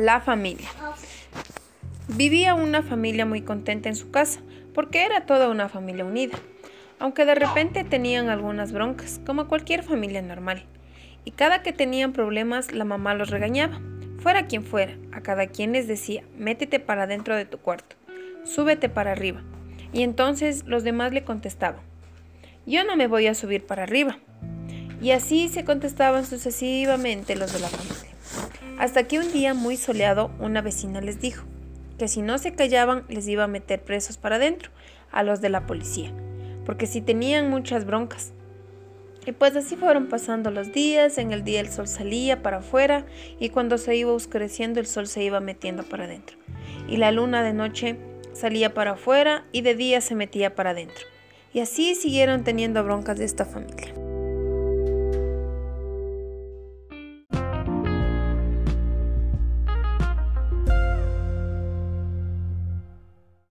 La familia. Vivía una familia muy contenta en su casa, porque era toda una familia unida, aunque de repente tenían algunas broncas, como cualquier familia normal. Y cada que tenían problemas, la mamá los regañaba, fuera quien fuera, a cada quien les decía, métete para dentro de tu cuarto, súbete para arriba. Y entonces los demás le contestaban, yo no me voy a subir para arriba. Y así se contestaban sucesivamente los de la familia. Hasta que un día muy soleado una vecina les dijo que si no se callaban les iba a meter presos para adentro a los de la policía, porque si tenían muchas broncas. Y pues así fueron pasando los días, en el día el sol salía para afuera y cuando se iba oscureciendo el sol se iba metiendo para adentro. Y la luna de noche salía para afuera y de día se metía para adentro. Y así siguieron teniendo broncas de esta familia.